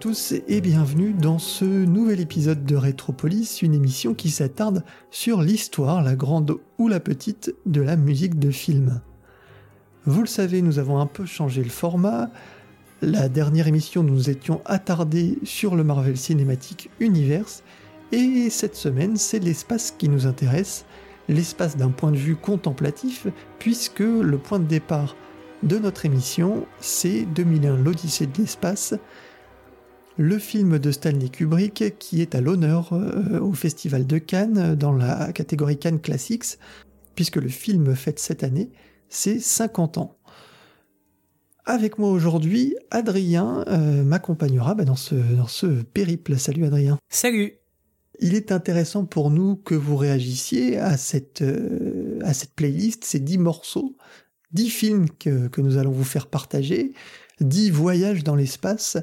Tous et bienvenue dans ce nouvel épisode de Rétropolis, une émission qui s'attarde sur l'histoire, la grande ou la petite, de la musique de film. Vous le savez, nous avons un peu changé le format. La dernière émission, nous nous étions attardés sur le Marvel Cinematic Universe, et cette semaine, c'est l'espace qui nous intéresse, l'espace d'un point de vue contemplatif, puisque le point de départ de notre émission, c'est 2001 l'Odyssée de l'espace, le film de Stanley Kubrick qui est à l'honneur euh, au Festival de Cannes dans la catégorie Cannes Classics, puisque le film fête cette année ses 50 ans. Avec moi aujourd'hui, Adrien euh, m'accompagnera bah, dans, ce, dans ce périple. Salut Adrien. Salut il est intéressant pour nous que vous réagissiez à cette, euh, à cette playlist, ces dix morceaux, dix films que, que, nous allons vous faire partager, dix voyages dans l'espace,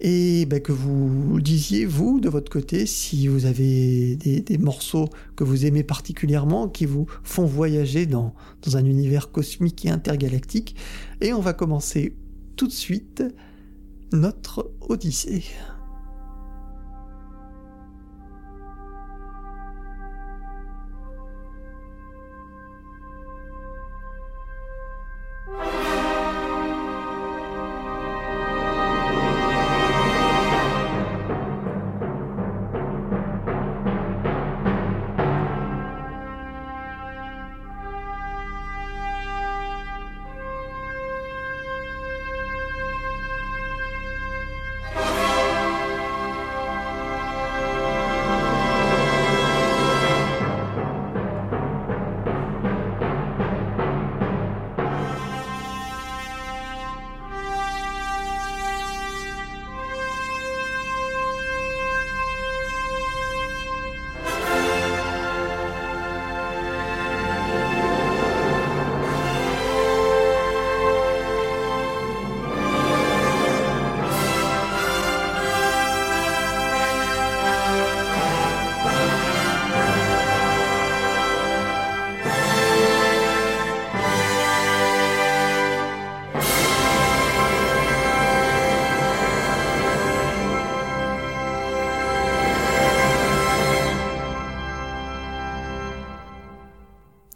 et bah, que vous disiez, vous, de votre côté, si vous avez des, morceaux que vous aimez particulièrement, qui vous font voyager dans un univers cosmique et intergalactique. Et on va commencer tout de suite notre Odyssée.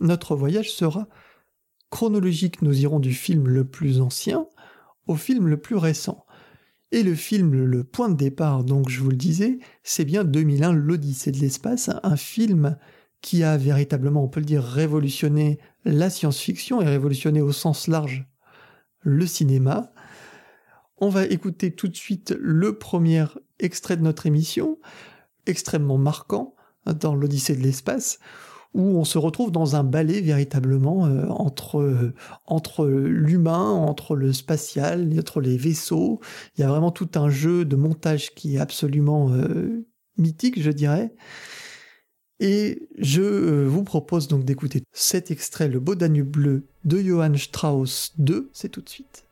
Notre voyage sera chronologique. Nous irons du film le plus ancien au film le plus récent. Et le film, le point de départ, donc je vous le disais, c'est bien 2001, l'Odyssée de l'espace, un film qui a véritablement, on peut le dire, révolutionné la science-fiction et révolutionné au sens large le cinéma. On va écouter tout de suite le premier extrait de notre émission, extrêmement marquant dans l'Odyssée de l'espace, où on se retrouve dans un ballet véritablement euh, entre, euh, entre l'humain, entre le spatial, entre les vaisseaux. Il y a vraiment tout un jeu de montage qui est absolument euh, mythique, je dirais. Et je vous propose donc d'écouter cet extrait, Le Beau Danube bleu de Johann Strauss II, c'est tout de suite.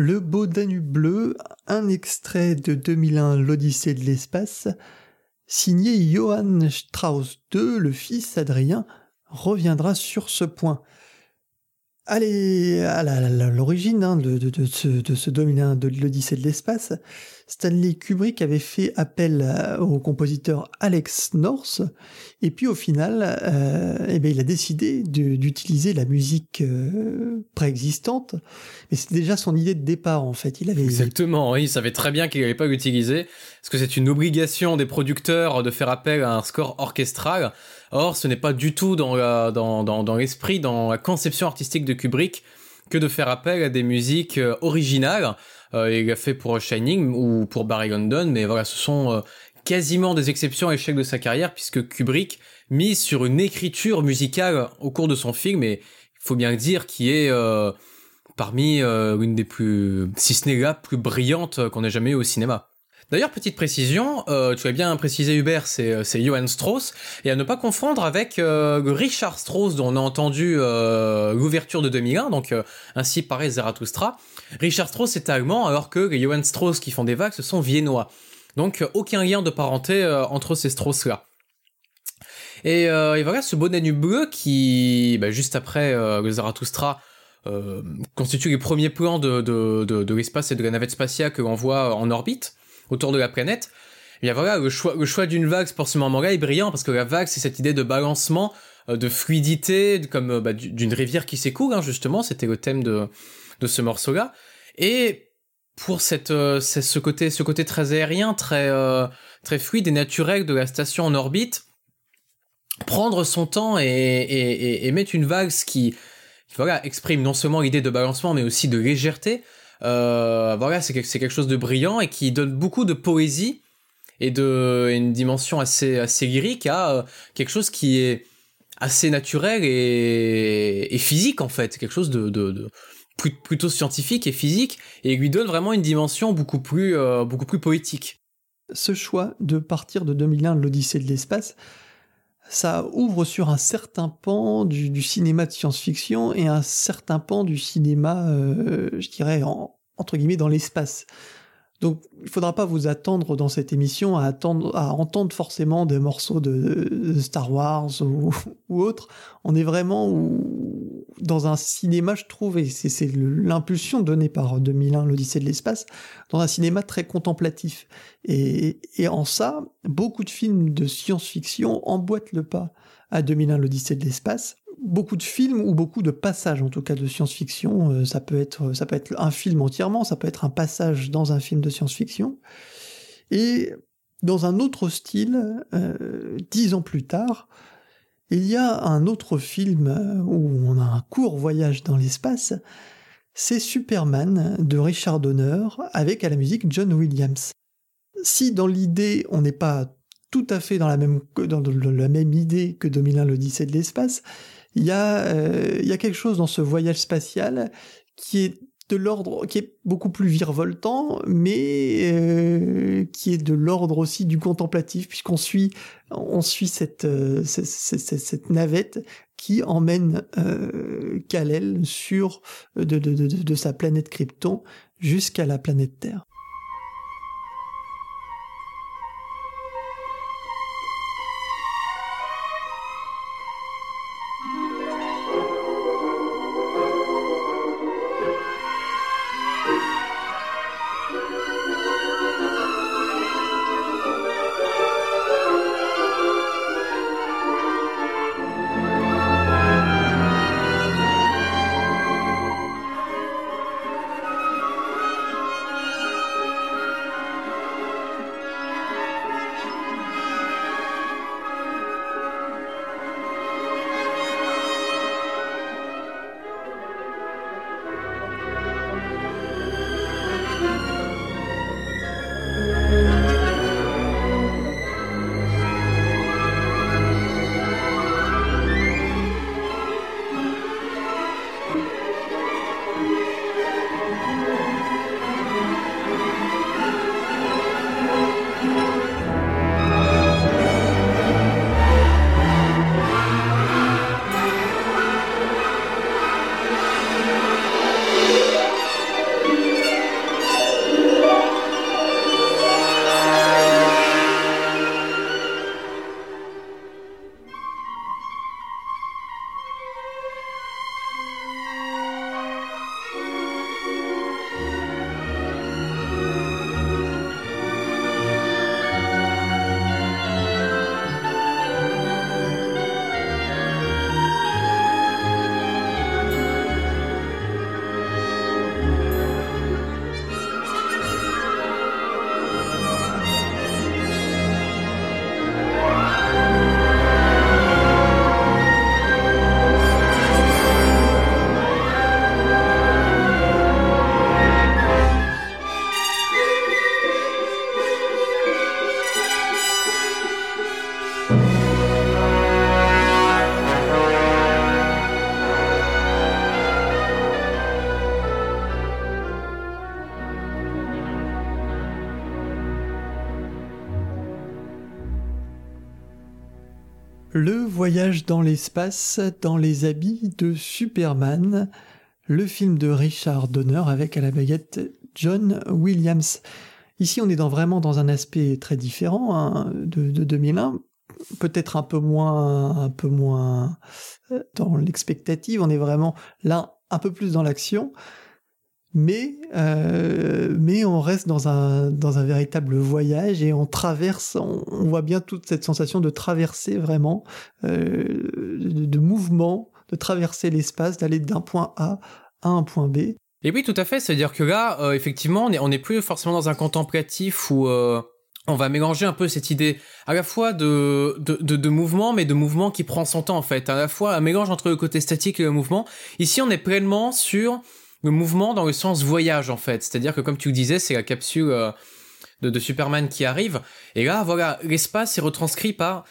Le beau Danube bleu, un extrait de 2001 L'Odyssée de l'espace, signé Johann Strauss II, le fils Adrien, reviendra sur ce point. Allez, à l'origine hein, de, ce, de ce de l'Odyssée de l'espace, Stanley Kubrick avait fait appel euh, au compositeur Alex North, et puis au final, euh, eh bien, il a décidé d'utiliser la musique euh, préexistante. Mais c'est déjà son idée de départ, en fait. Il avait... Exactement, oui, il savait très bien qu'il n'allait pas l'utiliser, parce que c'est une obligation des producteurs de faire appel à un score orchestral. Or, ce n'est pas du tout dans, dans, dans, dans l'esprit, dans la conception artistique de Kubrick, que de faire appel à des musiques originales. Euh, il a fait pour Shining ou pour Barry London, mais voilà, ce sont euh, quasiment des exceptions à l'échec de sa carrière, puisque Kubrick mise sur une écriture musicale au cours de son film, et il faut bien le dire, qui est euh, parmi une des plus, si ce n'est la plus brillante qu'on ait jamais eu au cinéma. D'ailleurs, petite précision, euh, tu as bien précisé Hubert, c'est, euh, c'est Johann Strauss, et à ne pas confondre avec euh, Richard Strauss dont on a entendu l'ouverture de 2001, donc ainsi paraît Zarathustra. Richard Strauss est allemand, alors que Johann Strauss qui font des vagues, ce sont viennois. Donc aucun lien de parenté entre ces Strauss-là. Et, et, voilà, ce bonnet bleu qui, bah, juste après le Zarathustra, constitue les premiers plans de, de l'espace et de la navette spatiale que l'on voit en orbite autour de la planète. Et voilà, le choix, le choix d'une vague ce moment-là est brillant parce que la vague, c'est cette idée de balancement, euh, de fluidité, comme euh, bah, d'une rivière qui s'écoule, hein, justement. C'était le thème de, de ce morceau-là. Et pour cette, euh, ce côté, ce côté très aérien, très, très fluide et naturel de la station en orbite, prendre son temps et, et, et, mettre une vague, qui, voilà, exprime non seulement l'idée de balancement, mais aussi de légèreté, euh, voilà, c'est quelque chose de brillant et qui donne beaucoup de poésie et de une dimension assez assez lyrique à euh, quelque chose qui est assez naturel et, physique en fait, quelque chose de plutôt scientifique et physique et lui donne vraiment une dimension beaucoup plus euh, beaucoup plus poétique. Ce choix de partir de 2001 l'Odyssée de l'espace, ça ouvre sur un certain pan du, cinéma de science-fiction et un certain pan du cinéma, euh, je dirais, entre guillemets, dans l'espace. Donc, il ne faudra pas vous attendre dans cette émission à, attendre, à entendre forcément des morceaux de, Star Wars ou, ou autres. On est vraiment dans un cinéma, je trouve, et c'est l'impulsion donnée par 2001, l'Odyssée de l'espace, dans un cinéma très contemplatif. Et, et en ça, beaucoup de films de science-fiction emboîtent le pas à 2001, l'Odyssée de l'espace beaucoup de films ou beaucoup de passages en tout cas de science-fiction. Euh, ça peut être ça peut être un film entièrement, ça peut être un passage dans un film de science-fiction. Et dans un autre style, euh, dix ans plus tard, il y a un autre film euh, où on a un court voyage dans l'espace. C'est Superman de Richard Donner avec à la musique John Williams. Si dans l'idée on n'est pas tout à fait dans la même, dans la même idée que 2001 l'Odyssée de l'espace, il y, a, euh, il y a quelque chose dans ce voyage spatial qui est de l'ordre, qui est beaucoup plus virevoltant, mais euh, qui est de l'ordre aussi du contemplatif, puisqu'on suit, on suit cette, euh, navette qui emmène euh, Kal-El sur de sa planète Krypton jusqu'à la planète Terre. Voyage dans l'espace dans les habits de Superman, le film de Richard Donner avec à la baguette John Williams. Ici, on est dans, vraiment dans un aspect très différent hein, de, de 2001, peut-être un peu moins, un peu moins euh, dans l'expectative. On est vraiment là un peu plus dans l'action, mais euh, mais on reste dans un dans un véritable voyage et on traverse. On, voit bien toute cette sensation de traverser vraiment, euh, de, de mouvement, de traverser l'espace, d'aller d'un point A à un point B. Et oui, tout à fait. C'est-à-dire que là, euh, effectivement, on n'est on est plus forcément dans un contemplatif où euh, on va mélanger un peu cette idée à la fois de, de, de, mouvement, mais de mouvement qui prend son temps en fait. À la fois un mélange entre le côté statique et le mouvement. Ici, on est pleinement sur le mouvement dans le sens voyage en fait. C'est-à-dire que comme tu le disais, c'est la capsule euh, de, Superman qui arrive. Et là, voilà, l'espace est retranscrit par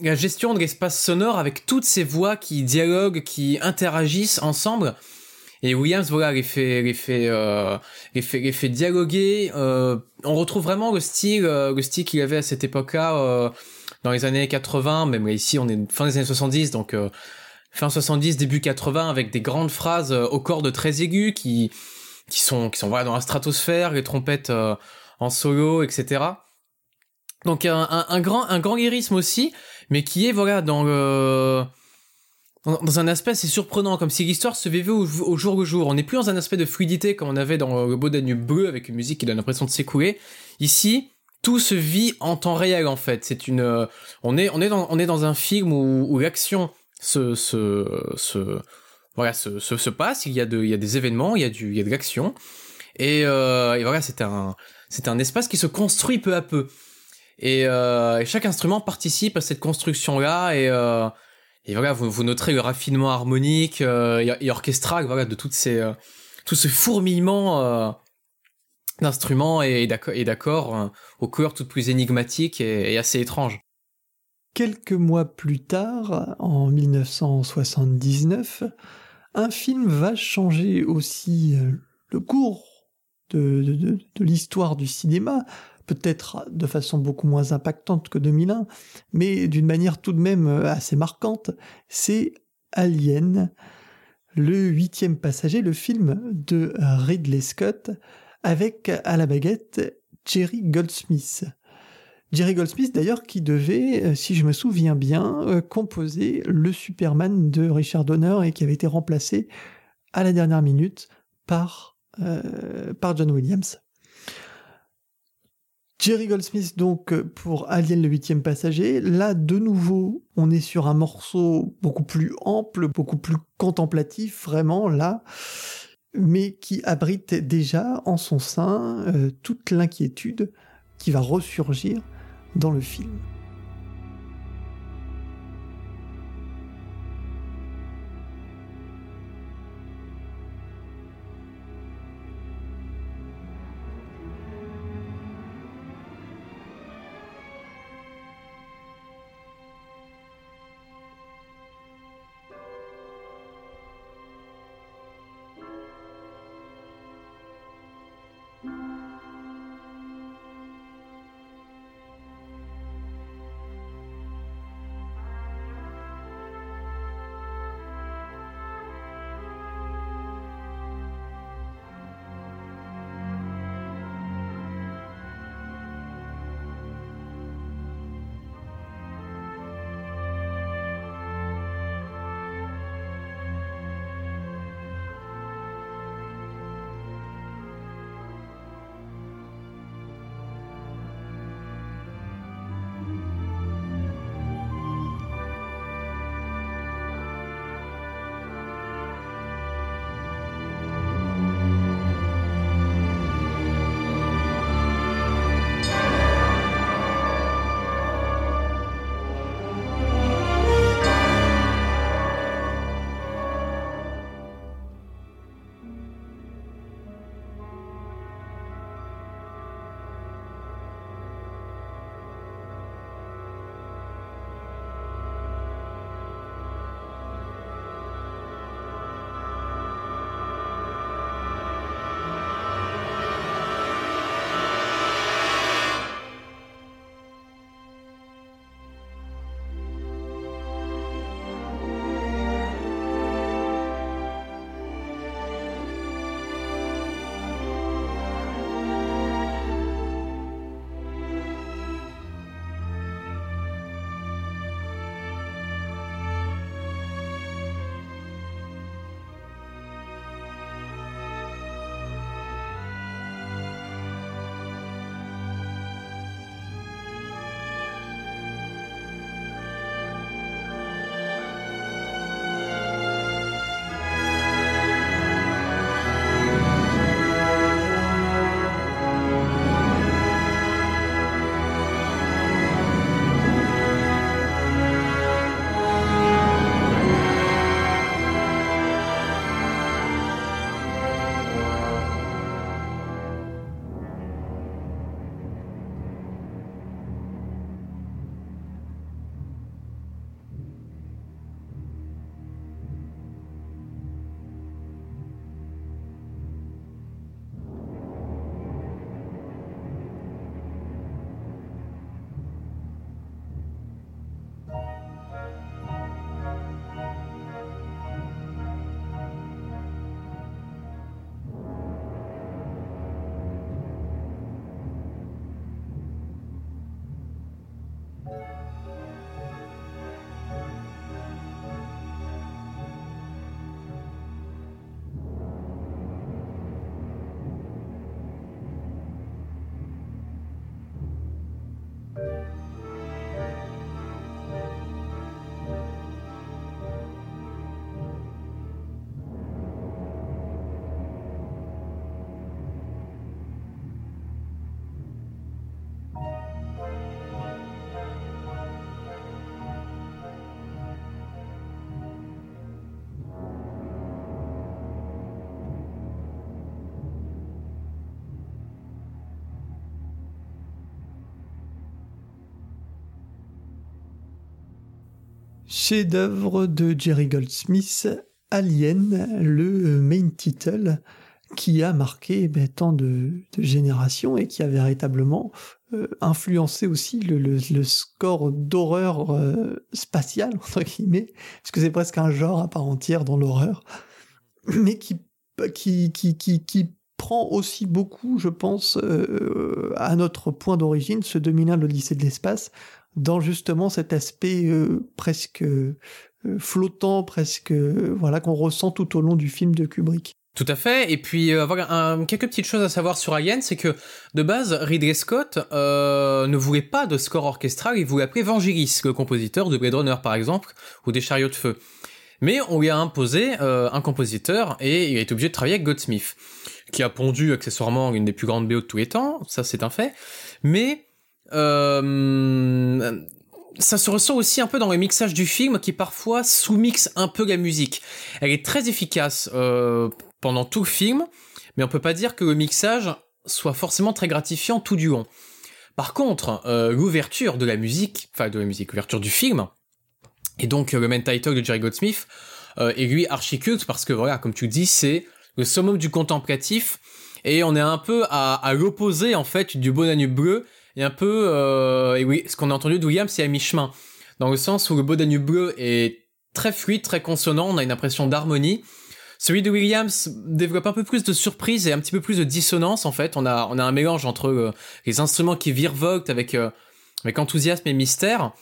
la gestion de l'espace sonore avec toutes ces voix qui dialoguent, qui interagissent ensemble. Et Williams, voilà, les fait, les fait, euh, les fait, les fait dialoguer. Euh, on retrouve vraiment le style, euh, le style qu'il avait à cette époque-là, euh, dans les années 80. Même ici, on est fin des années 70, donc fin 70, début 80, avec des grandes phrases euh, aux cordes très aiguës qui, qui sont, qui sont voilà dans la stratosphère, les trompettes en solo, etc. Donc un, un, grand, un grand lyrisme aussi, mais qui est voilà dans le dans un aspect assez surprenant, comme si l'histoire se vivait au, jour le jour. On n'est plus dans un aspect de fluidité comme on avait dans le beau bleu avec une musique qui donne l'impression de s'écouler. Ici, tout se vit en temps réel en fait. C'est une, euh, on est, on est dans, on est dans un film où, où l'action se, se, se, voilà, se, se, se, passe. Il y a de, il y a des événements, il y a du, il y a de l'action. Et, euh, et voilà, c'est un, c'est un espace qui se construit peu à peu. Et, euh, chaque instrument participe à cette construction là et euh, et voilà, vous, vous noterez le raffinement harmonique et, orchestral, voilà, de toutes ces, tout ce fourmillement d'instruments et, d'accords aux couleurs toutes plus énigmatiques et, et, assez étranges. Quelques mois plus tard, en 1979, un film va changer aussi euh, le cours de, l'histoire du cinéma, peut-être de façon beaucoup moins impactante que 2001, mais d'une manière tout de même euh, assez marquante, c'est Alien, le huitième passager, le film de Ridley Scott, avec à la baguette Jerry Goldsmith. Jerry Goldsmith d'ailleurs qui devait, euh, si je me souviens bien, euh, composer le Superman de Richard Donner et qui avait été remplacé à la dernière minute par, euh, John Williams. Jerry Goldsmith donc pour Alien le huitième passager. Là de nouveau on est sur un morceau beaucoup plus ample, beaucoup plus contemplatif vraiment là, mais qui abrite déjà en son sein toute l'inquiétude qui va ressurgir dans le film. Chef-d'œuvre de Jerry Goldsmith, Alien, le main title, qui a marqué ben, tant de, générations et qui a véritablement euh, influencé aussi le, score d'horreur euh, spatiale, entre guillemets, parce que c'est presque un genre à part entière dans l'horreur, mais qui, prend aussi beaucoup, je pense, euh, à notre point d'origine, ce 2001, l'Odyssée de l'espace, dans justement cet aspect presque flottant, presque voilà qu'on ressent tout au long du film de Kubrick. Tout à fait. Et puis, euh, un, quelques petites choses à savoir sur Alien, c'est que de base, Ridley Scott euh, ne voulait pas de score orchestral, il voulait appeler Vangelis, le compositeur de Blade Runner par exemple, ou des Chariots de feu. Mais on lui a imposé euh, un compositeur et il a été obligé de travailler avec Goldsmith, qui a pondu accessoirement une des plus grandes BO de tous les temps, ça c'est un fait. Mais euh, ça se ressent aussi un peu dans le mixage du film qui parfois sous-mixe un peu la musique. Elle est très efficace euh, pendant tout le film, mais on peut pas dire que le mixage soit forcément très gratifiant tout du long. Par contre, euh, l'ouverture de la musique, enfin de la musique, l'ouverture du film, et donc le main title de Jerry Goldsmith, est lui archi parce que voilà, comme tu dis, c'est le summum du contemplatif, et on est un peu à, l'opposé en fait du Beau Danube bleu, et un peu, euh, et oui, ce qu'on a entendu de William, c'est à mi-chemin, dans le sens où le Beau Danube bleu est très fluide, très consonant, on a une impression d'harmonie, celui de Williams développe un peu plus de surprise et un petit peu plus de dissonance en fait. On a on a un mélange entre euh, les instruments qui virevoltent avec euh, avec enthousiasme et mystère.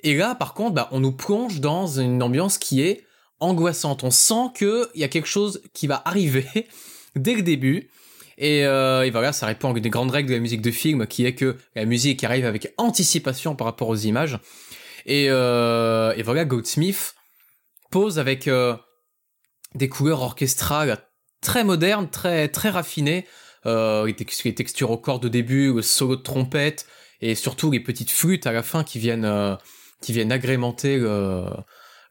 Et là, par contre, bah, on nous plonge dans une ambiance qui est angoissante. On sent que il y a quelque chose qui va arriver dès le début. Et, euh, et, voilà, ça répond à une des grandes règles de la musique de film, qui est que la musique arrive avec anticipation par rapport aux images. Et, euh, et voilà, Goldsmith pose avec des couleurs orchestrales très modernes, très très raffinées, euh, les, textures au corps de début, le solo de trompette et surtout les petites flûtes à la fin qui viennent euh, qui viennent agrémenter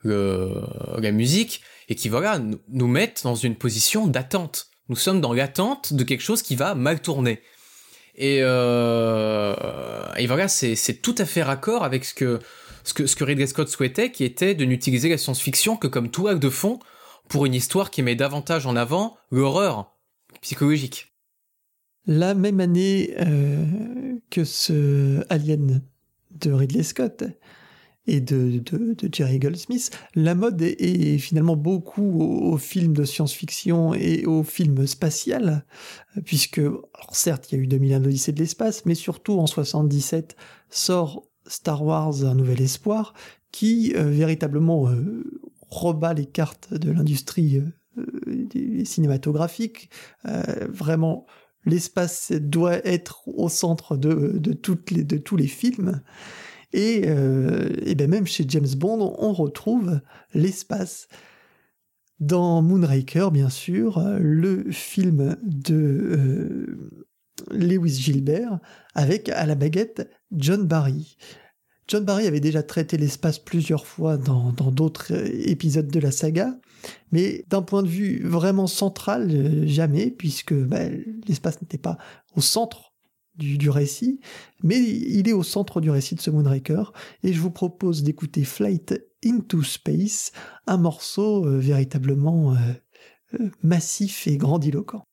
la musique et qui voilà nous, mettent dans une position d'attente. Nous sommes dans l'attente de quelque chose qui va mal tourner. Et, euh, voilà, c'est tout à fait raccord avec ce que, Ridley Scott souhaitait, qui était de n'utiliser la science-fiction que comme acte de fond pour une histoire qui met davantage en avant l'horreur psychologique. La même année euh, que ce Alien de Ridley Scott et de, Jerry Goldsmith, la mode est, finalement beaucoup aux, films de science-fiction et aux films spatial, puisque, certes, il y a eu 2001 l'Odyssée de l'espace, mais surtout en 77 sort Star Wars Un Nouvel Espoir, qui euh, véritablement euh, rebat les cartes de l'industrie euh, cinématographique. Euh, vraiment, l'espace doit être au centre de, toutes les, de tous les films. Et, euh, ben même chez James Bond, on retrouve l'espace. Dans Moonraker, bien sûr, le film de Lewis Gilbert, avec à la baguette John Barry. John Barry avait déjà traité l'espace plusieurs fois dans d'autres euh, épisodes de la saga, mais d'un point de vue vraiment central, euh, jamais, puisque bah, l'espace n'était pas au centre du, récit, mais il est au centre du récit de ce Moonraker, et je vous propose d'écouter Flight into Space, un morceau euh, véritablement massif et grandiloquent.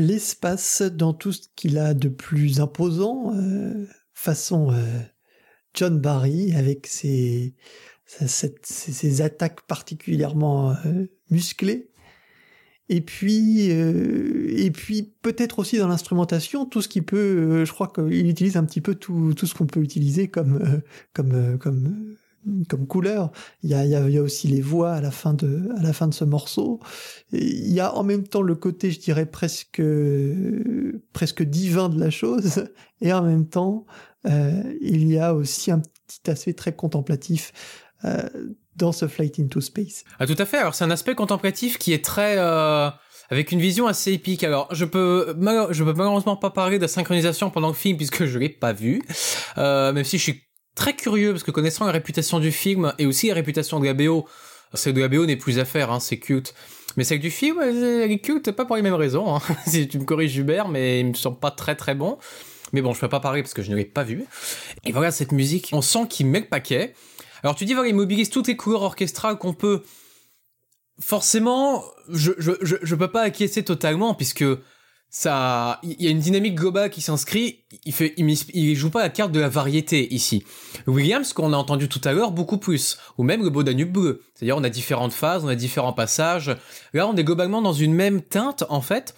L'espace dans tout ce qu'il a de plus imposant, euh, façon euh, John Barry, avec ses, ses, attaques particulièrement euh, musclées. Et puis, et puis peut-être aussi dans l'instrumentation, tout ce qui peut, je crois qu'il utilise un petit peu tout, tout ce qu'on peut utiliser comme, comme, comme comme couleur. Il y a, il y a, aussi les voix à la fin de, à la fin de ce morceau. il y a en même temps le côté, je dirais, presque, presque divin de la chose. Et en même temps, euh, il y a aussi un petit aspect très contemplatif. Euh, dans ce Flight into Space. Ah tout à fait. Alors c'est un aspect contemplatif qui est très euh, avec une vision assez épique. Alors je peux je peux malheureusement pas parler de synchronisation pendant le film puisque je l'ai pas vu. Euh, même si je suis très curieux parce que connaissant la réputation du film et aussi la réputation de la BO, celle de la BO n'est plus à faire, hein, c'est cute. Mais celle du film, elle est cute, pas pour les mêmes raisons. Hein. si tu me corriges Hubert, mais il me semble pas très très bon. Mais bon, je peux pas parler parce que je ne l'ai pas vu. Et voilà, cette musique, on sent qu'il met le paquet. Alors tu dis, voilà, il mobilise toutes les couleurs orchestrales qu'on peut. Forcément, je, je, je, je peux pas acquiescer totalement puisque ça, il y a une dynamique globale qui s'inscrit. Il fait, joue pas la carte de la variété ici. Williams, qu'on a entendu tout à l'heure, beaucoup plus, ou même le beau Danube bleu. C'est-à-dire, on a différentes phases, on a différents passages. Là, on est globalement dans une même teinte, en fait,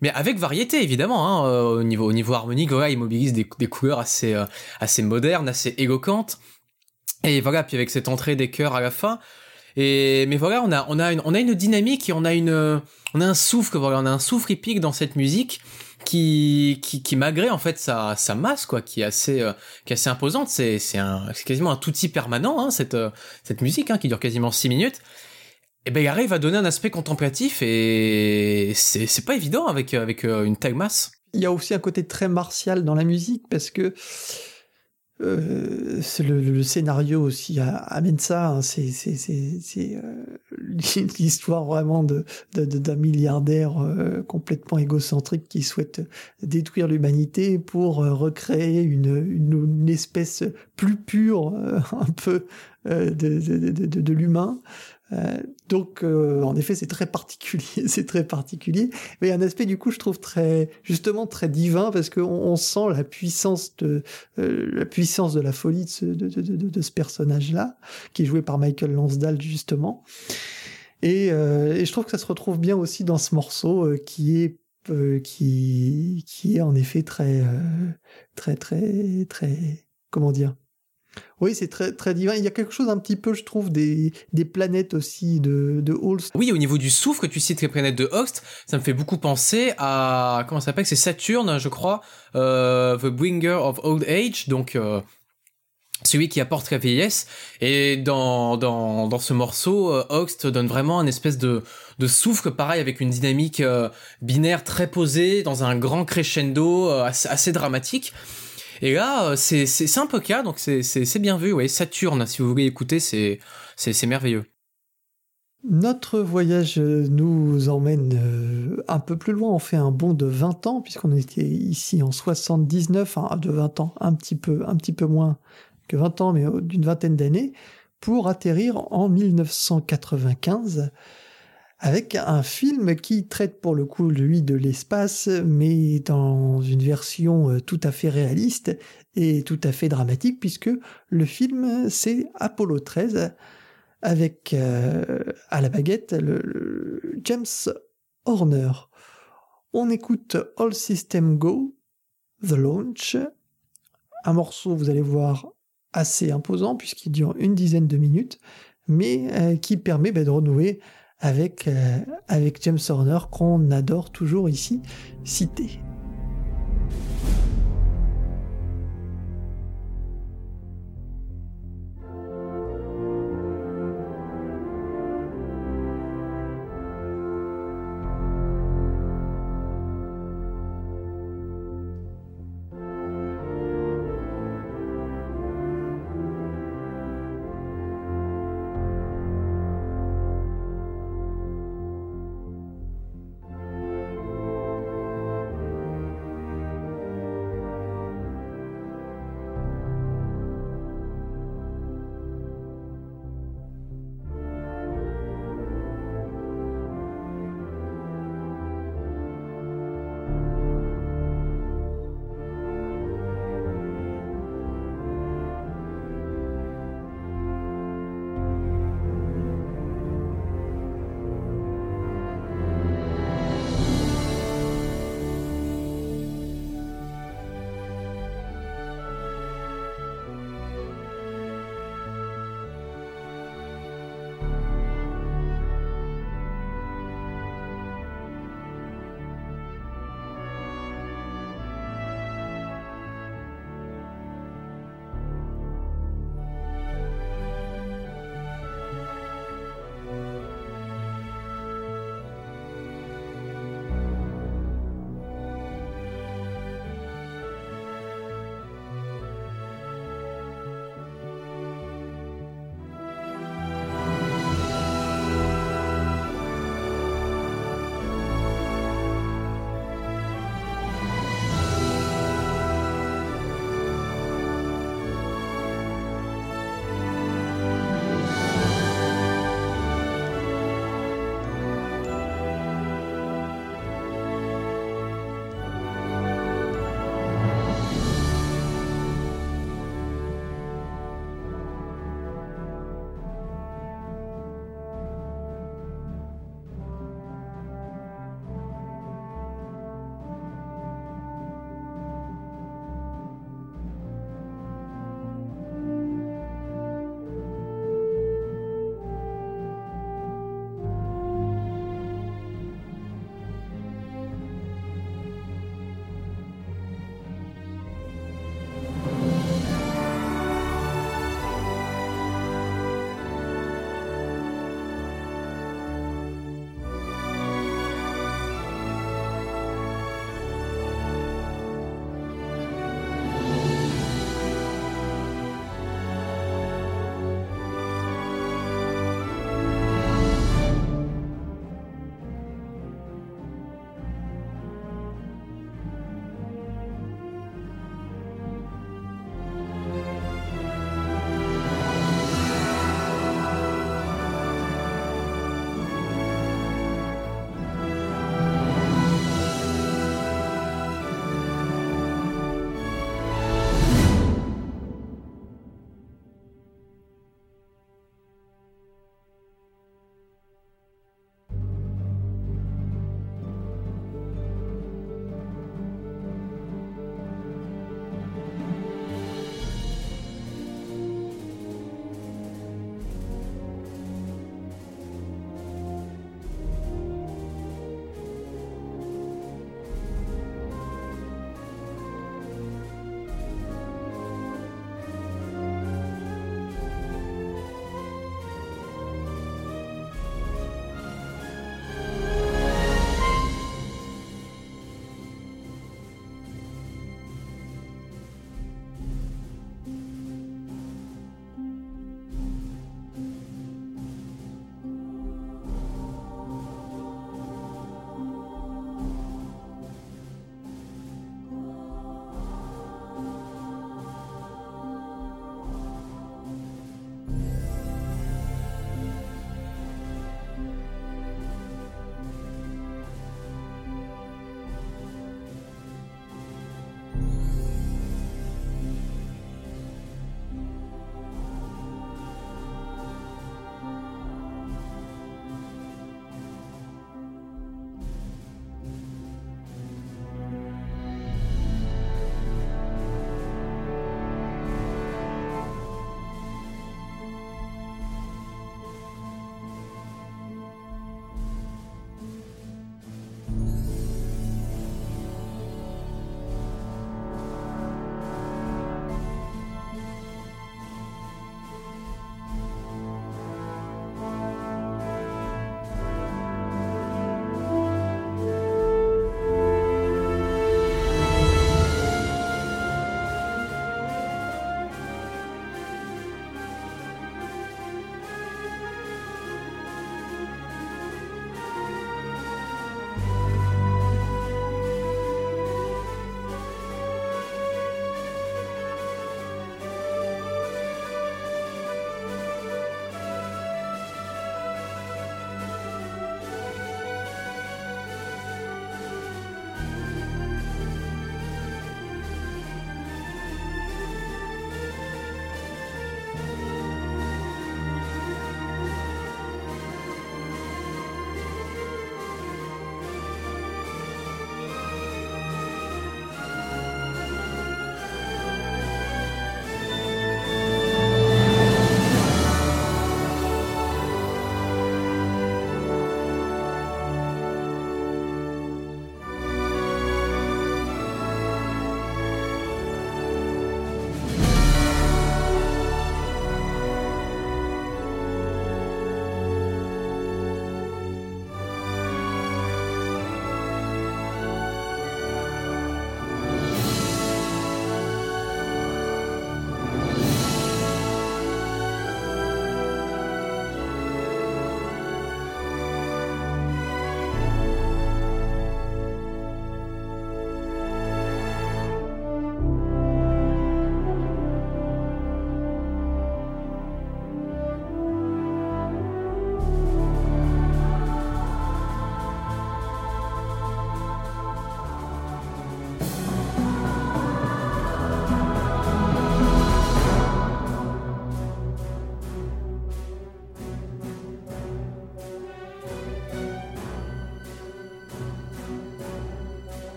mais avec variété, évidemment. Hein, euh, au niveau, au niveau harmonique, voilà, il mobilise des, couleurs assez, euh, assez modernes, assez éloquentes. Et voilà, puis avec cette entrée des chœurs à la fin, et mais voilà, on a une dynamique et on a une on a un souffle on a un souffle épique dans cette musique qui qui qui malgré en fait sa sa masse quoi, qui est assez euh, qui est assez imposante, c'est c'est un c'est quasiment permanent hein, cette euh, cette musique hein, qui dure quasiment six minutes. Et ben il arrive à donner un aspect contemplatif et c'est c'est pas évident avec avec euh, une telle masse. Il y a aussi un côté très martial dans la musique parce que euh, le, le, scénario aussi amène ça. Hein, c'est euh, l'histoire vraiment de d'un milliardaire euh, complètement égocentrique qui souhaite détruire l'humanité pour euh, recréer une, une, une, espèce plus pure, un peu de, de, de l'humain. Euh, donc, euh, en effet, c'est très particulier, c'est très particulier. Mais un aspect, du coup, je trouve très, justement, très divin parce qu'on on sent la puissance de, euh, la puissance de la folie de ce, de, de, de, ce personnage-là, qui est joué par Michael Lansdale, justement. Et, et, je trouve que ça se retrouve bien aussi dans ce morceau qui est qui qui est en effet très très très très comment dire oui, c'est très, très divin. Il y a quelque chose un petit peu, je trouve, des, des planètes aussi de, de Holst. Oui, au niveau du souffle, que tu cites les planètes de Host, ça me fait beaucoup penser à, comment ça s'appelle, c'est Saturne, je crois, euh, The Bringer of Old Age, donc, euh, celui qui apporte la vieillesse. Et dans, dans, dans ce morceau, euh, donne vraiment un espèce de, de souffle, pareil, avec une dynamique euh, binaire très posée, dans un grand crescendo euh, assez, assez dramatique. Et là, euh, c'est un peu cas, donc c'est bien vu. Ouais, Saturne, si vous voulez écouter, c'est merveilleux. Notre voyage nous emmène euh, un peu plus loin. On fait un bond de 20 ans, puisqu'on était ici en 79, enfin de 20 ans, un petit peu, un petit peu moins que 20 ans, mais d'une vingtaine d'années, pour atterrir en 1995 avec un film qui traite pour le coup lui de l'espace, mais dans une version euh, tout à fait réaliste et tout à fait dramatique, puisque le film c'est Apollo 13 avec euh, à la baguette le, James Horner. On écoute All System Go, The Launch, un morceau, vous allez voir, assez imposant puisqu'il dure une dizaine de minutes, mais euh, qui permet bah, de renouer avec, euh, avec James Horner qu'on adore toujours ici citer.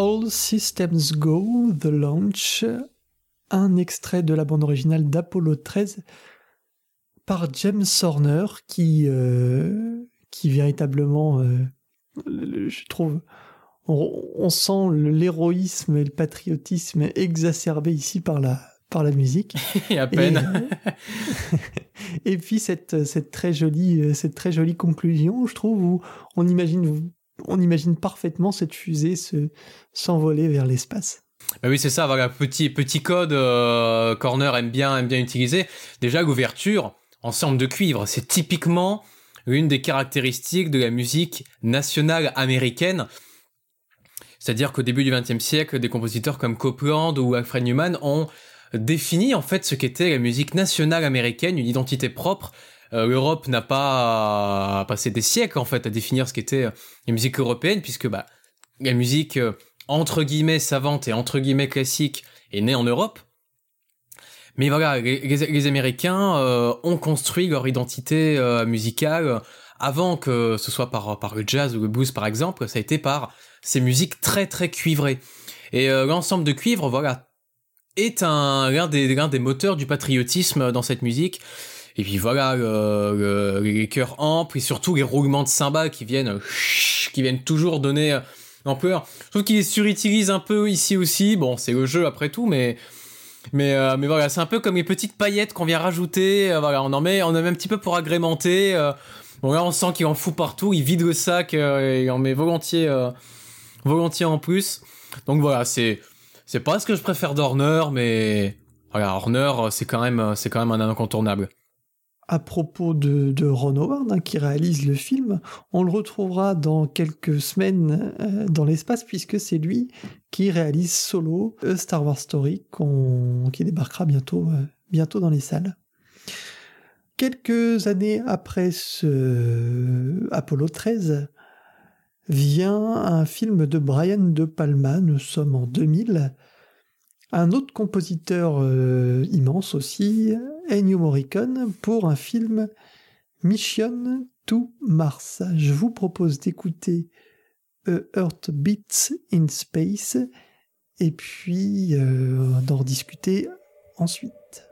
All Systems Go, The Launch, un extrait de la bande originale d'Apollo 13 par James Horner qui, euh, qui véritablement, euh, je trouve, on, sent l'héroïsme et le patriotisme exacerbé ici par la, par la musique. et à peine. Et, puis cette, cette, très jolie, cette très jolie conclusion, je trouve, où on imagine, on imagine parfaitement cette fusée s'envoler vers l'espace. Bah oui, c'est ça, voilà, petit, petit code, euh, Corner aime bien, aime bien utiliser. Déjà, l'ouverture, ensemble de cuivre, c'est typiquement une des caractéristiques de la musique nationale américaine. C'est-à-dire qu'au début du XXe siècle, des compositeurs comme Copland ou Alfred Newman ont défini en fait ce qu'était la musique nationale américaine, une identité propre. Euh, L'Europe n'a pas passé des siècles en fait à définir ce qu'était la musique européenne, puisque bah, la musique euh, entre guillemets savante et entre guillemets classique est née en Europe. Mais voilà, les, Américains euh, ont construit leur identité euh, musicale avant que ce soit par, par le jazz ou le blues par exemple, ça a été par ces musiques très très cuivrées. Et euh, l'ensemble de cuivre, voilà, est un l'un des, des moteurs du patriotisme dans cette musique. Et puis voilà, les chœurs amples et surtout les roulements de cymbales qui viennent, qui viennent toujours donner ampleur. Je trouve qu'il les surutilise un peu ici aussi. Bon, c'est le jeu après tout, mais mais, euh, mais voilà, c'est un peu comme les petites paillettes qu'on vient rajouter. Euh, voilà, on en met, on en met un petit peu pour agrémenter. Euh. bon là, on sent qu'il en fout partout. Il vide le sac et il en met volontiers, volontiers en plus. Donc voilà, c'est c'est pas ce que je préfère d'Horner, mais voilà, Horner, c'est quand même, c'est quand même un incontournable à propos de, Ron Howard hein, qui réalise le film, on le retrouvera dans quelques semaines euh, dans l'espace puisque c'est lui qui réalise Solo, Star Wars Story, qui débarquera bientôt, euh, bientôt dans les salles. Quelques années après ce Apollo 13, vient un film de Brian De Palma, nous sommes en 2000, un autre compositeur euh, immense aussi, Ennio Morricone, pour un film Mission to Mars. Je vous propose d'écouter Earth Beats in Space et puis euh, d'en discuter ensuite.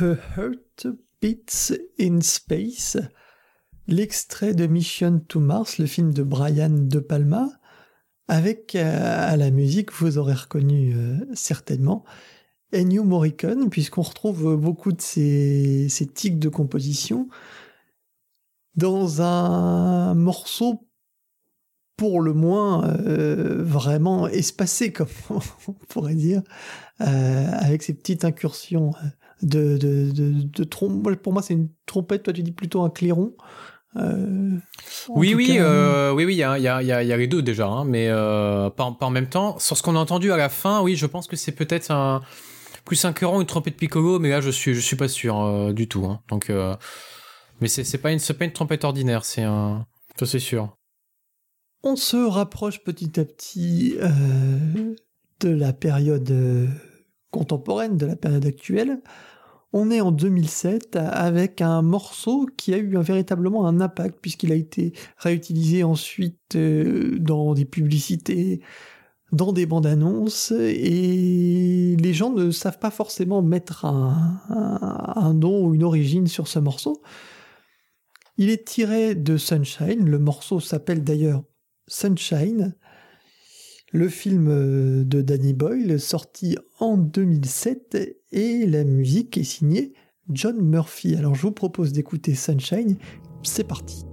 A Heart Beats in Space, l'extrait de Mission to Mars, le film de Brian De Palma, avec euh, à la musique, vous aurez reconnu euh, certainement, Ennio Morricone, puisqu'on retrouve beaucoup de ces, ces tics de composition dans un morceau pour le moins euh, vraiment espacé, comme on pourrait dire, euh, avec ces petites incursions de, de, de, de trompe. Pour moi, c'est une trompette, toi tu dis plutôt un clairon. Euh, oui, oui, euh, oui, oui, il y a, y, a, y a les deux déjà, hein, mais euh, pas, en même temps. Sur ce qu'on a entendu à la fin, oui, je pense que c'est peut-être un plus un clairon, une trompette piccolo, mais là je suis, je suis pas sûr euh, du tout. Hein, donc, euh, mais c'est pas une, c'est pas une trompette ordinaire, c'est un, ça c'est sûr. On se rapproche petit à petit euh, de la période euh, contemporaine, de la période actuelle. On est en 2007 avec un morceau qui a eu véritablement un impact puisqu'il a été réutilisé ensuite euh, dans des publicités, dans des bandes annonces et les gens ne savent pas forcément mettre un, un, un nom ou une origine sur ce morceau. Il est tiré de Sunshine, le morceau s'appelle d'ailleurs Sunshine, le film euh, de Danny Boyle sorti en 2007 et la musique est signée John Murphy. Alors je vous propose d'écouter Sunshine, c'est parti.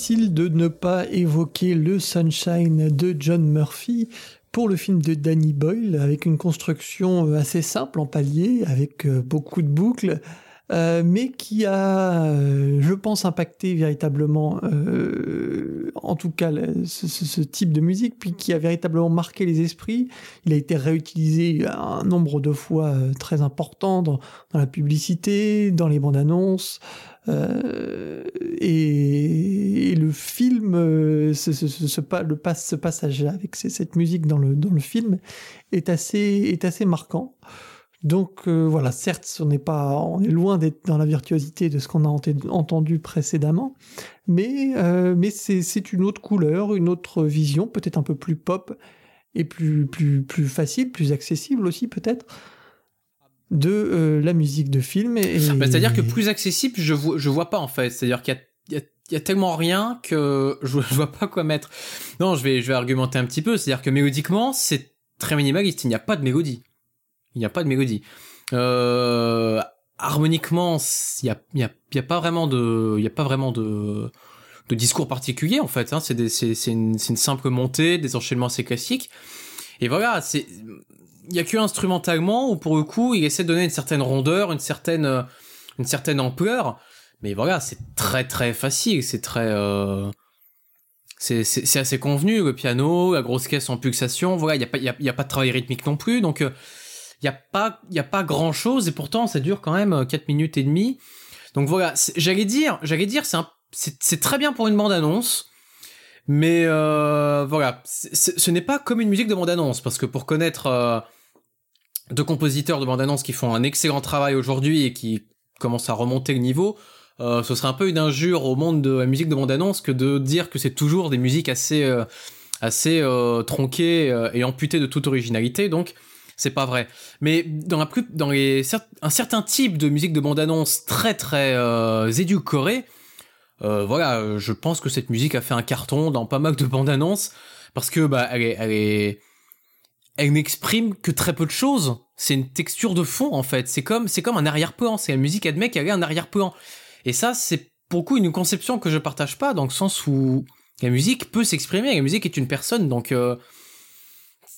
Difficile de ne pas évoquer le Sunshine de John Murphy pour le film de Danny Boyle, avec une construction assez simple en palier, avec beaucoup de boucles, euh, mais qui a, euh, je pense, impacté véritablement, euh, en tout cas, ce, ce, type de musique, puis qui a véritablement marqué les esprits. Il a été réutilisé un nombre de fois très important dans, dans la publicité, dans les bandes annonces. Et, et, le film, ce, ce, ce, le passe, ce passage avec cette musique dans le, dans le film est assez, est assez marquant. Donc euh, voilà, certes, on n'est pas, on est loin d'être dans la virtuosité de ce qu'on a entendu précédemment, mais euh, mais c'est une autre couleur, une autre vision, peut-être un peu plus pop et plus plus plus facile, plus accessible aussi peut-être de euh, la musique de film. Bah, c'est-à-dire que plus accessible, je vois je vois pas en fait. C'est-à-dire qu'il y a, y a tellement rien que je, je vois pas quoi mettre. Non, je vais je vais argumenter un petit peu. C'est-à-dire que mélodiquement, c'est très minimaliste. Il n'y a pas de mélodie. Il n'y a pas de mélodie. Euh, harmoniquement, il y a, y, a, y a pas vraiment de, il y a pas vraiment de, de discours particulier en fait. Hein. C'est une, une simple montée, des enchaînements assez classiques. Et voilà, c'est il y a que instrumentalement où pour le coup il essaie de donner une certaine rondeur, une certaine une certaine ampleur. Mais voilà, c'est très très facile, c'est très euh, c'est assez convenu le piano, la grosse caisse en pulsation. Voilà, il y a pas il y y a, pas de travail rythmique non plus, donc euh, il y a pas il y a pas grand chose et pourtant ça dure quand même 4 euh, minutes et demie. Donc voilà, j'allais dire, j'allais dire c'est c'est très bien pour une bande annonce. Mais euh, voilà, ce n'est pas comme une musique de bande-annonce, parce que pour connaître euh, deux compositeurs de bande-annonce qui font un excellent travail aujourd'hui et qui commencent à remonter le niveau, euh, ce serait un peu une injure au monde de la musique de bande-annonce que de dire que c'est toujours des musiques assez, euh, assez tronquées et amputées de toute originalité. Donc c'est pas vrai. Mais dans la plus, dans les un certain type de musique de bande-annonce très très euh, édulcorée, euh, voilà, je pense que cette musique a fait un carton dans pas mal de bandes-annonces parce que bah elle est, elle est, elle n'exprime que très peu de choses. C'est une texture de fond en fait. C'est comme, c'est un arrière-plan. C'est la musique admet qu'elle est un arrière-plan. Et ça, c'est beaucoup une conception que je partage pas dans le sens où la musique peut s'exprimer. La musique est une personne, donc euh,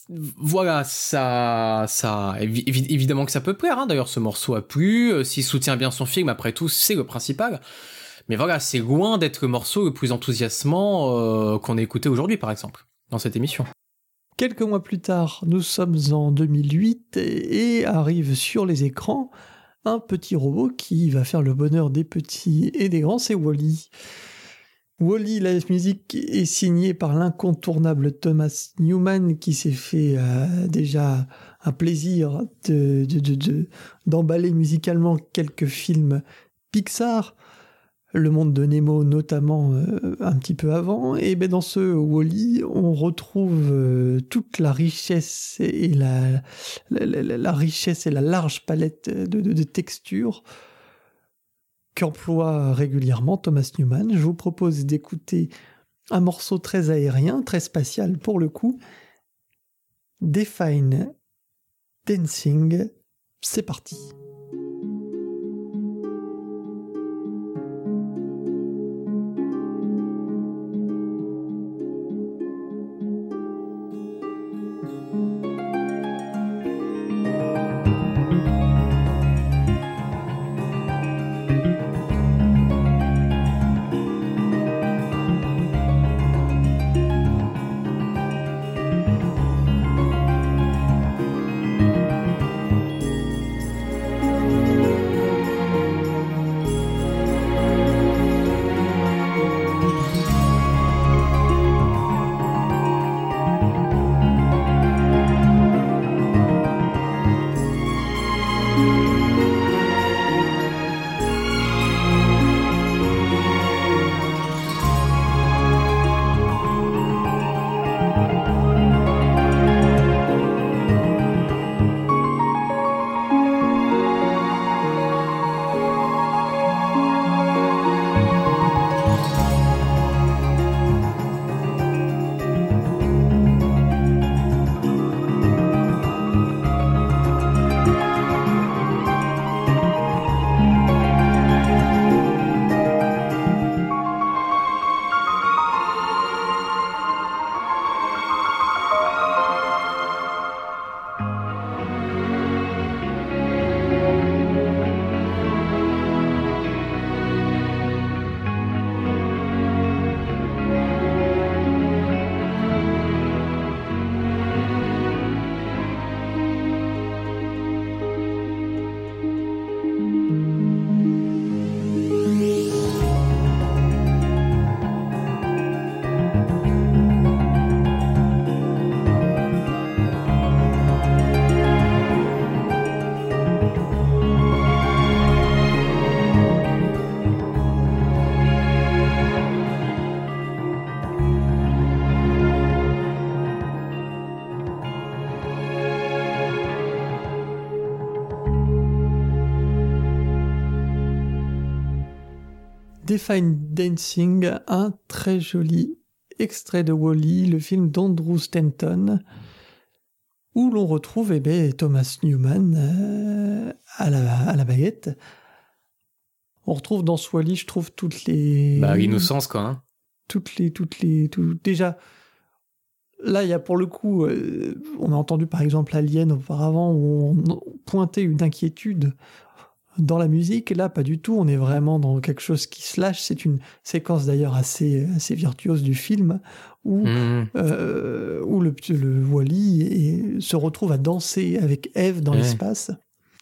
voilà, ça, ça, évidemment que ça peut plaire. Hein. D'ailleurs, ce morceau a plu. Euh, s'il soutient bien son film, après tout, c'est le principal. Mais voilà, c'est loin d'être le morceau le plus enthousiasmant euh, qu'on ait écouté aujourd'hui, par exemple, dans cette émission. Quelques mois plus tard, nous sommes en 2008 et arrive sur les écrans un petit robot qui va faire le bonheur des petits et des grands, c'est Wally. Wally, la musique est signée par l'incontournable Thomas Newman qui s'est fait euh, déjà un plaisir de, d'emballer musicalement quelques films Pixar, Le Monde de Nemo notamment euh, un petit peu avant. Et ben dans ce Wally, on retrouve euh, toute la richesse et la, la, richesse et la large palette de textures qu'emploie régulièrement Thomas Newman. Je vous propose d'écouter un morceau très aérien, très spatial pour le coup. Define Dancing, c'est parti. Define Dancing, un très joli extrait de Wally, le film d'Andrew Stanton, où l'on retrouve eh ben, Thomas Newman euh, à, la, baguette. On retrouve dans ce Wally, je trouve, toutes les... Bah, l'innocence, quoi. Hein. Toutes les... Toutes les Déjà, là, il y a pour le coup... Euh, on a entendu, par exemple, Alien auparavant, où on pointait une inquiétude dans la musique, là, pas du tout. On est vraiment dans quelque chose qui se lâche. C'est une séquence d'ailleurs assez, assez virtuose du film où, mmh. euh, où le, le Wally se retrouve à danser avec Eve dans l'espace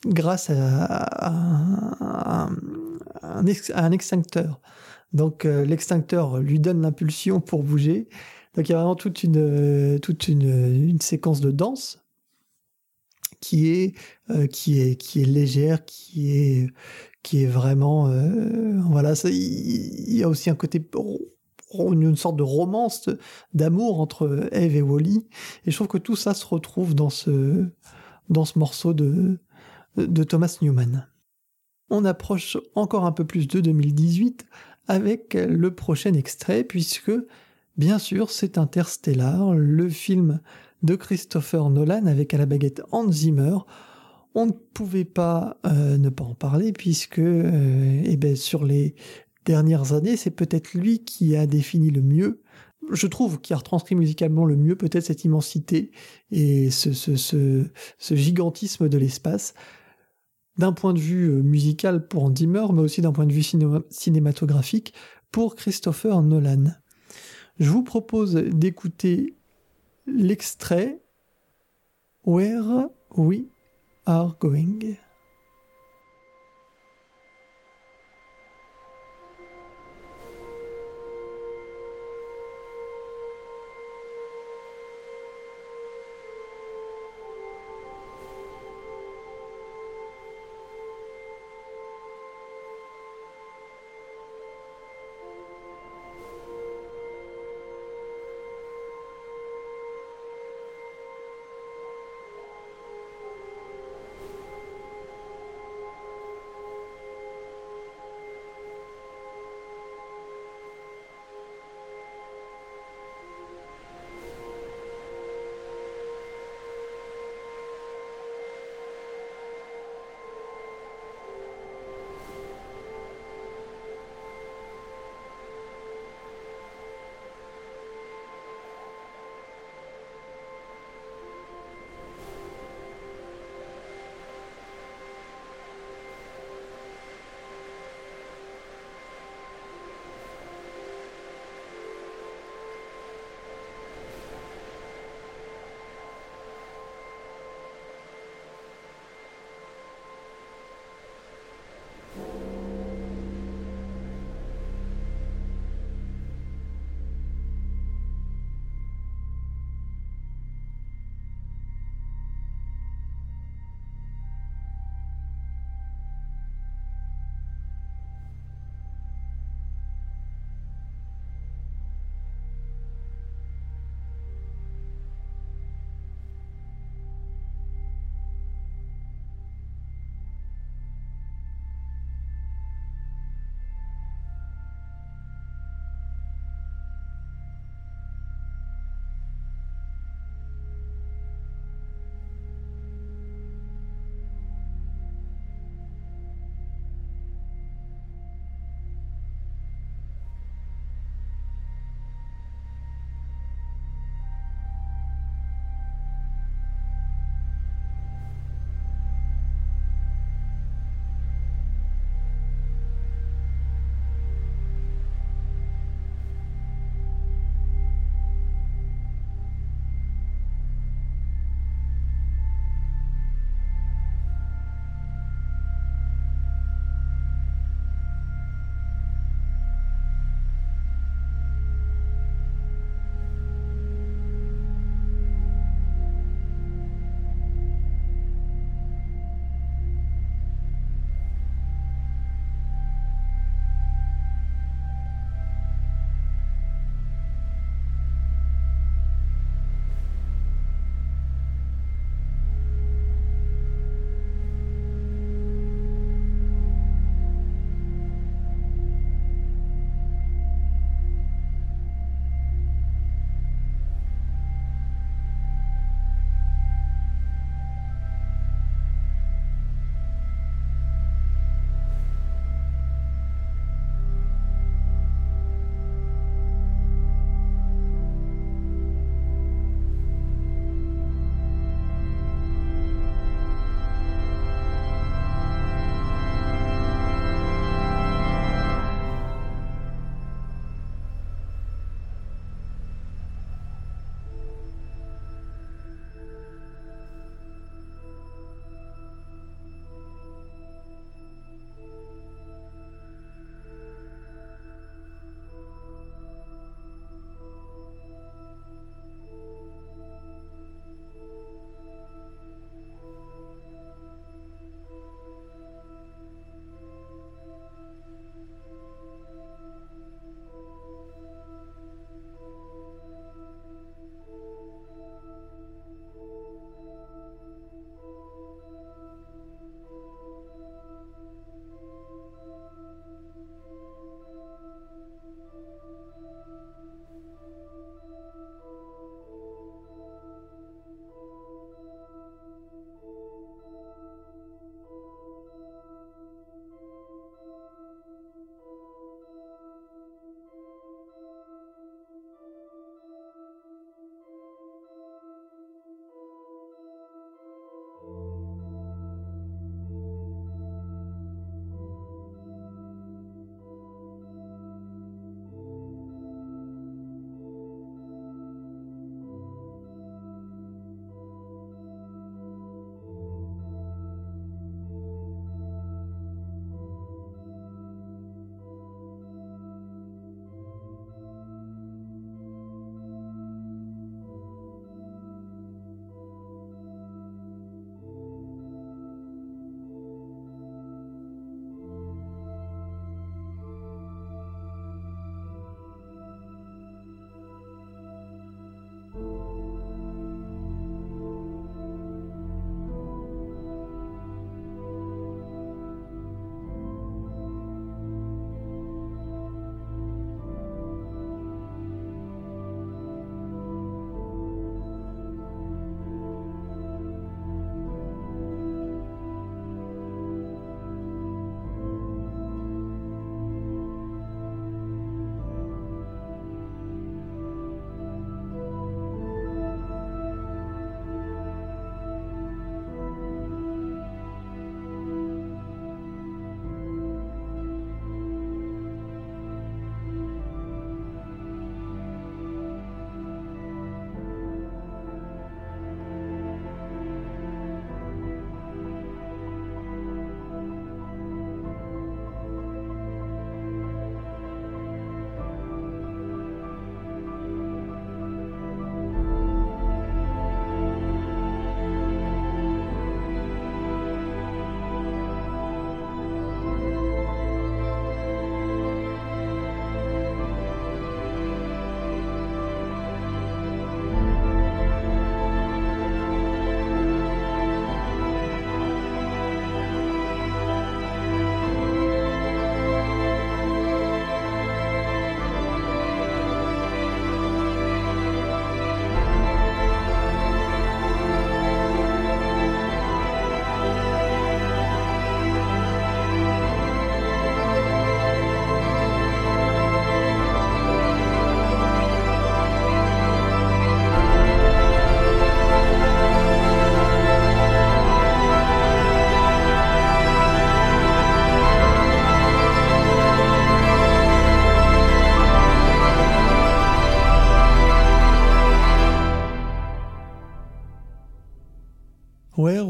grâce à, un, un, extincteur. Donc euh, l'extincteur lui donne l'impulsion pour bouger. Donc il y a vraiment toute une, toute une, une séquence de danse qui est euh, qui est qui est légère, qui est qui est vraiment euh, voilà. Il y a aussi un côté une sorte de romance d'amour entre Eve et Wally et je trouve que tout ça se retrouve dans ce dans ce morceau de de Thomas Newman. On approche encore un peu plus de 2018 avec le prochain extrait puisque bien sûr c'est Interstellar, le film de Christopher Nolan avec à la baguette Hans Zimmer. On ne pouvait pas euh, ne pas en parler puisque euh, eh ben, sur les dernières années, c'est peut-être lui qui a défini le mieux, je trouve, qui a retranscrit musicalement le mieux peut-être cette immensité et ce, ce, gigantisme de l'espace d'un point de vue euh, musical pour Hans Zimmer, mais aussi d'un point de vue cinématographique pour Christopher Nolan. Je vous propose d'écouter l'extrait Where We Are Going.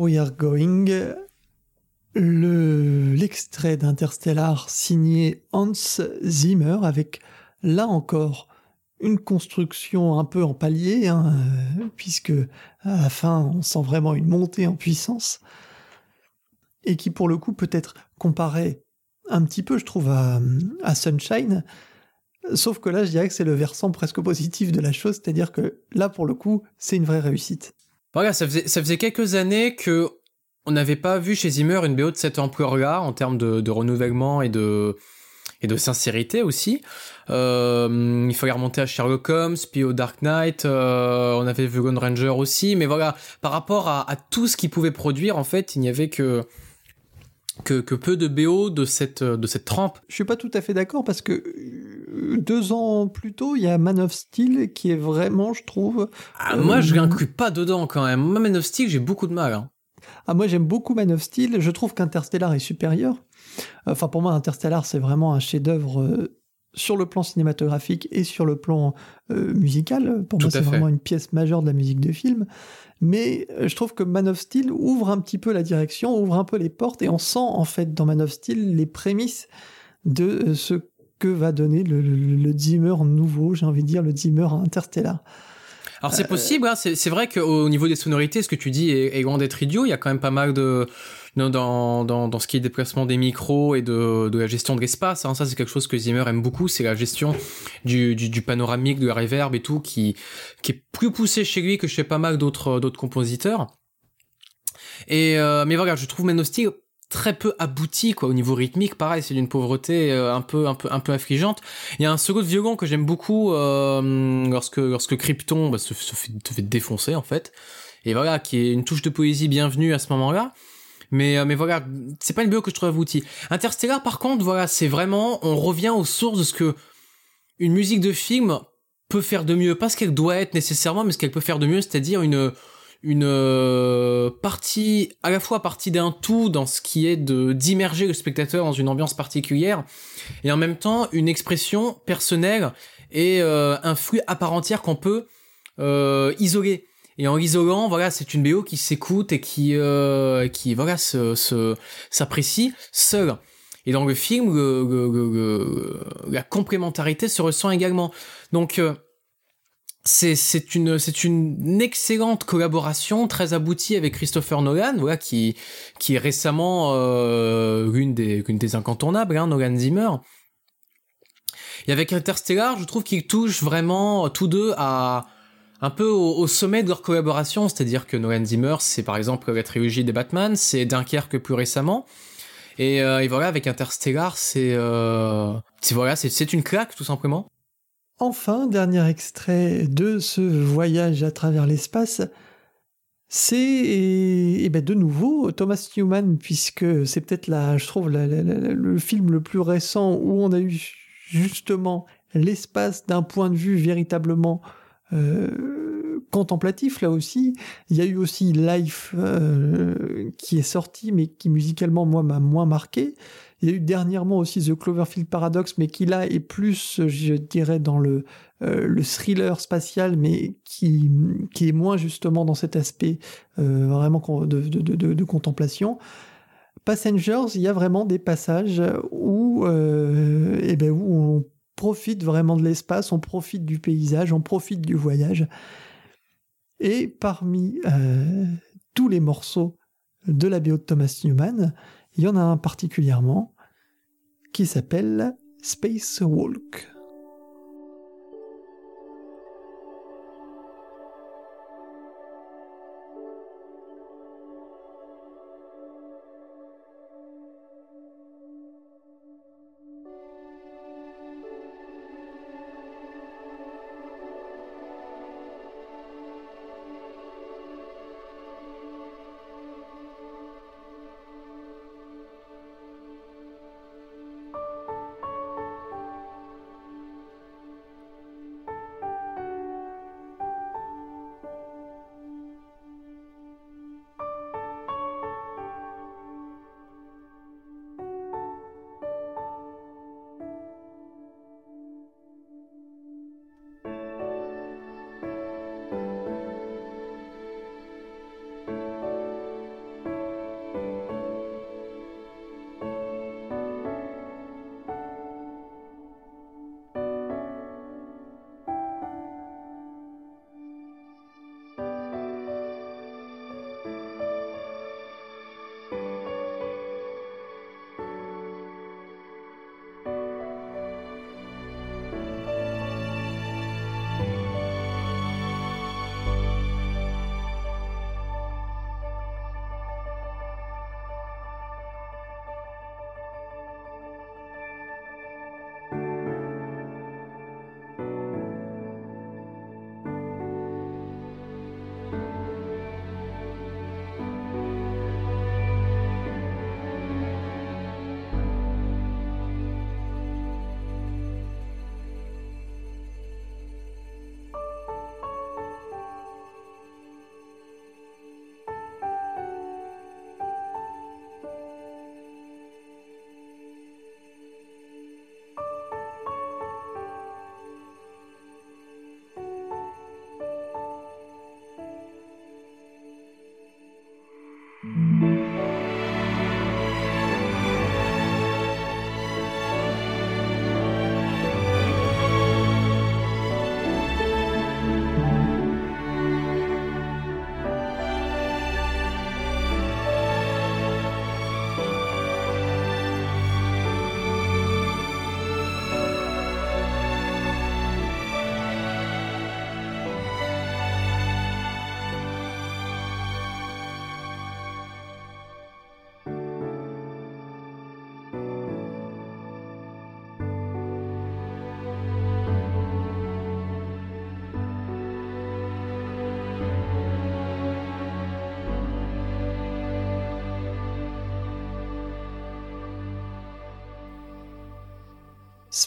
We Are Going, l'extrait d'Interstellar signé Hans Zimmer avec là encore une construction un peu en palier, hein, puisque à la fin on sent vraiment une montée en puissance, et qui pour le coup peut être comparé un petit peu, je trouve, à, à Sunshine, sauf que là je dirais que c'est le versant presque positif de la chose, c'est-à-dire que là pour le coup c'est une vraie réussite. Voilà, ça faisait, ça faisait quelques années que on n'avait pas vu chez Zimmer une BO de cette ampleur-là en termes de, renouvellement et de, et de sincérité aussi. Euh, il fallait remonter à Sherlock Holmes, puis au Dark Knight, euh, on avait vu Ranger aussi, mais voilà, par rapport à, à tout ce qu'il pouvait produire, en fait, il n'y avait que, que, que, peu de BO de cette, de cette trempe. Je suis pas tout à fait d'accord parce que euh, deux ans plus tôt, il y a Man of Steel qui est vraiment, je trouve. Ah, moi, je l'inclus pas dedans quand même. Moi, Man of Steel, j'ai beaucoup de mal. Hein. Ah, moi, j'aime beaucoup Man of Steel. Je trouve qu'Interstellar est supérieur. Enfin, pour moi, Interstellar, c'est vraiment un chef-d'œuvre euh, sur le plan cinématographique et sur le plan euh, musical. Pour moi, c'est vraiment une pièce majeure de la musique de film. Mais euh, je trouve que Man of Steel ouvre un petit peu la direction, ouvre un peu les portes, et on sent en fait dans Man of Steel les prémices de euh, ce que va donner le, le, le Zimmer nouveau, j'ai envie de dire le Zimmer Interstellar. Alors c'est possible, hein, c'est vrai qu'au niveau des sonorités, ce que tu dis est, est loin d'être idiot. Il y a quand même pas mal de dans, dans, dans ce qui est déplacement des micros et de, de la gestion de l'espace. Hein. Ça c'est quelque chose que Zimmer aime beaucoup, c'est la gestion du, du, du, panoramique, de la reverb et tout, qui, qui est plus poussé chez lui que chez pas mal d'autres d'autres compositeurs. Et euh, mais voilà, je trouve Man of Steel très peu abouti quoi au niveau rythmique. Pareil c'est d'une pauvreté euh, un peu un peu un peu affligeante. Il y a un second violon que j'aime beaucoup euh, lorsque lorsque Krypton bah, se, fait, défoncer en fait. Et voilà qui est une touche de poésie bienvenue à ce moment là mais euh, mais voilà c'est pas une BO que je trouve aboutie. Interstellar par contre voilà c'est vraiment on revient aux sources de ce que une musique de film peut faire de mieux. Pas ce qu'elle doit être nécessairement mais ce qu'elle peut faire de mieux c'est-à-dire une une euh, partie à la fois partie d'un tout dans ce qui est de d'immerger le spectateur dans une ambiance particulière et en même temps une expression personnelle et euh, un flux à part entière qu'on peut euh, isoler. Et en l'isolant voilà c'est une BO qui s'écoute et qui euh, qui voilà se, se s'apprécie seul et dans le film le, le, le, la complémentarité se ressent également. Donc c'est une c'est une excellente collaboration très aboutie avec Christopher Nolan voilà qui qui est récemment euh, une des une des incontournables hein, Nolan Zimmer. Et avec Interstellar je trouve qu'ils touchent vraiment tous deux à un peu au, au sommet de leur collaboration. C'est-à-dire que Nolan Zimmer c'est par exemple la trilogie des Batman c'est Dunkerque plus récemment. Et, euh, et voilà avec Interstellar c'est euh, voilà c'est c'est une claque tout simplement Enfin, dernier extrait de ce voyage à travers l'espace, c'est et ben de nouveau Thomas Newman, puisque c'est peut-être je trouve le film le plus récent où on a eu justement l'espace d'un point de vue véritablement euh, contemplatif là aussi. Il y a eu aussi Life euh, qui est sorti, mais qui musicalement moi m'a moins marqué. Il y a eu dernièrement aussi The Cloverfield Paradox, mais qui là est plus, je dirais, dans le, euh, le thriller spatial, mais qui, qui est moins justement dans cet aspect euh, vraiment de, de, contemplation. Passengers, il y a vraiment des passages où, euh, eh ben, où on profite vraiment de l'espace, on profite du paysage, on profite du voyage. Et parmi tous les morceaux de la BO de Thomas Newman, il y en a un particulièrement qui s'appelle Space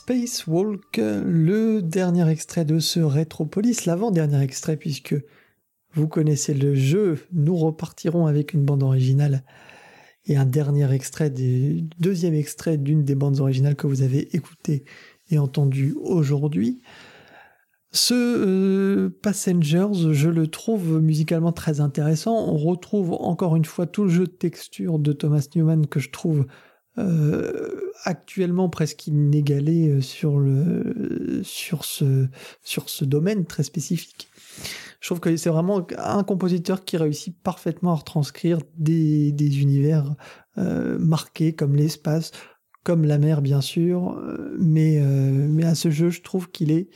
Spacewalk, le dernier extrait de ce Retropolis, l'avant-dernier extrait puisque vous connaissez le jeu, nous repartirons avec une bande originale et un dernier extrait, deuxième extrait d'une des bandes originales que vous avez écoutées et entendues aujourd'hui. Ce euh, Passengers, je le trouve musicalement très intéressant. On retrouve encore une fois tout le jeu de texture de Thomas Newman que je trouve euh, actuellement presque inégalé euh, sur, le, sur, ce, sur ce domaine très spécifique. Je trouve que c'est vraiment un compositeur qui réussit parfaitement à retranscrire des, des univers euh, marqués comme l'espace, comme la mer bien sûr, euh, mais, euh, mais à ce jeu je trouve qu'il est,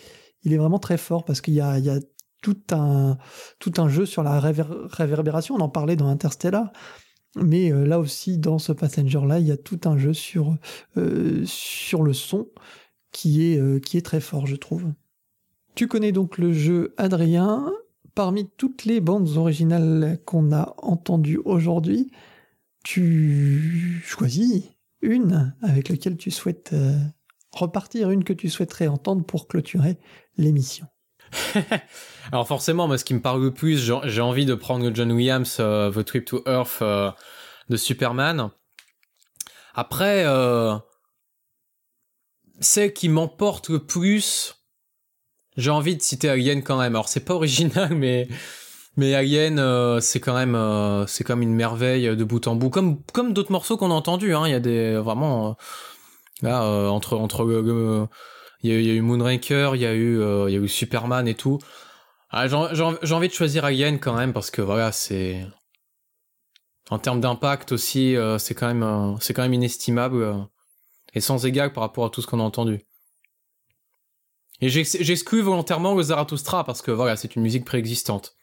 il est vraiment très fort parce qu'il y a, il y a tout un, tout un jeu sur la réverbération, on en parlait dans Interstellar, mais là aussi dans ce Passenger-là, il y a tout un jeu sur, sur le son qui est, qui est très fort je trouve. Tu connais donc le jeu Adrien, parmi toutes les bandes originales qu'on a entendues aujourd'hui, tu choisis une avec laquelle tu souhaites euh, repartir, une que tu souhaiterais entendre pour clôturer l'émission. Alors forcément, moi, ce qui me parle le plus, j'ai envie de prendre John Williams, euh, The Trip to Earth euh, de Superman. Après, celle qui m'emporte le plus, j'ai envie de citer Alien quand même. Alors c'est pas original, mais mais Alien, euh, c'est quand même euh, c'est comme une merveille de bout en bout, comme comme d'autres morceaux qu'on a entendus. Hein. Il y a des vraiment euh, là entre entre il y, a, eu Moonraker, il y a eu il y a eu Superman et tout. Ah, j'ai envie de choisir Alien quand même parce que voilà c'est en termes d'impact aussi c'est quand même c'est quand même inestimable et sans égal par rapport à tout ce qu'on a entendu. Et j'exclus volontairement le Zarathustra parce que voilà, c'est une musique préexistante.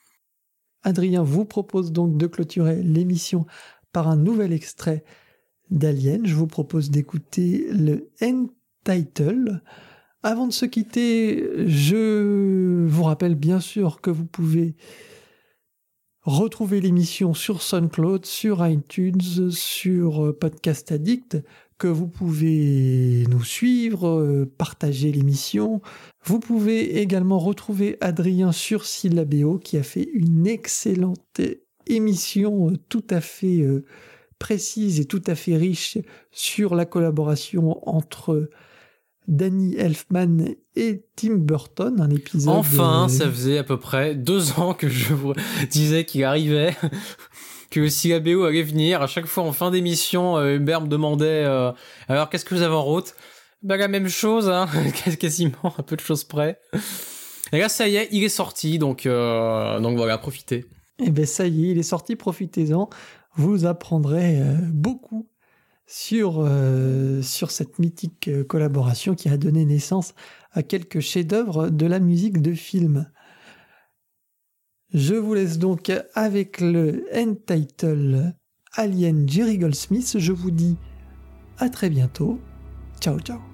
Adrien vous propose donc de clôturer l'émission par un nouvel extrait d'Alien. Je vous propose d'écouter le end title. Avant de se quitter, je vous rappelle bien sûr que vous pouvez retrouver l'émission sur SoundCloud, sur iTunes, sur Podcast Addict que vous pouvez nous suivre, euh, partager l'émission. Vous pouvez également retrouver Adrien sur Syllabéo qui a fait une excellente émission euh, tout à fait euh, précise et tout à fait riche sur la collaboration entre Danny Elfman et Tim Burton, un épisode. Enfin, ça faisait à peu près deux ans que je vous disais qu'il arrivait que si la BO allait venir, à chaque fois en fin d'émission, euh, Hubert me demandait euh, alors qu'est-ce que vous avez en route? Bah la même chose, hein, quasiment, un peu de choses près. Et là, ça y est, il est sorti, donc euh, donc voilà, profitez. Et eh ben ça y est, il est sorti, profitez-en. Vous apprendrez beaucoup sur, sur cette mythique collaboration qui a donné naissance à quelques chefs-d'œuvre de la musique de film. Je vous laisse donc avec le end title Alien Jerry Goldsmith. Je vous dis à très bientôt. Ciao ciao.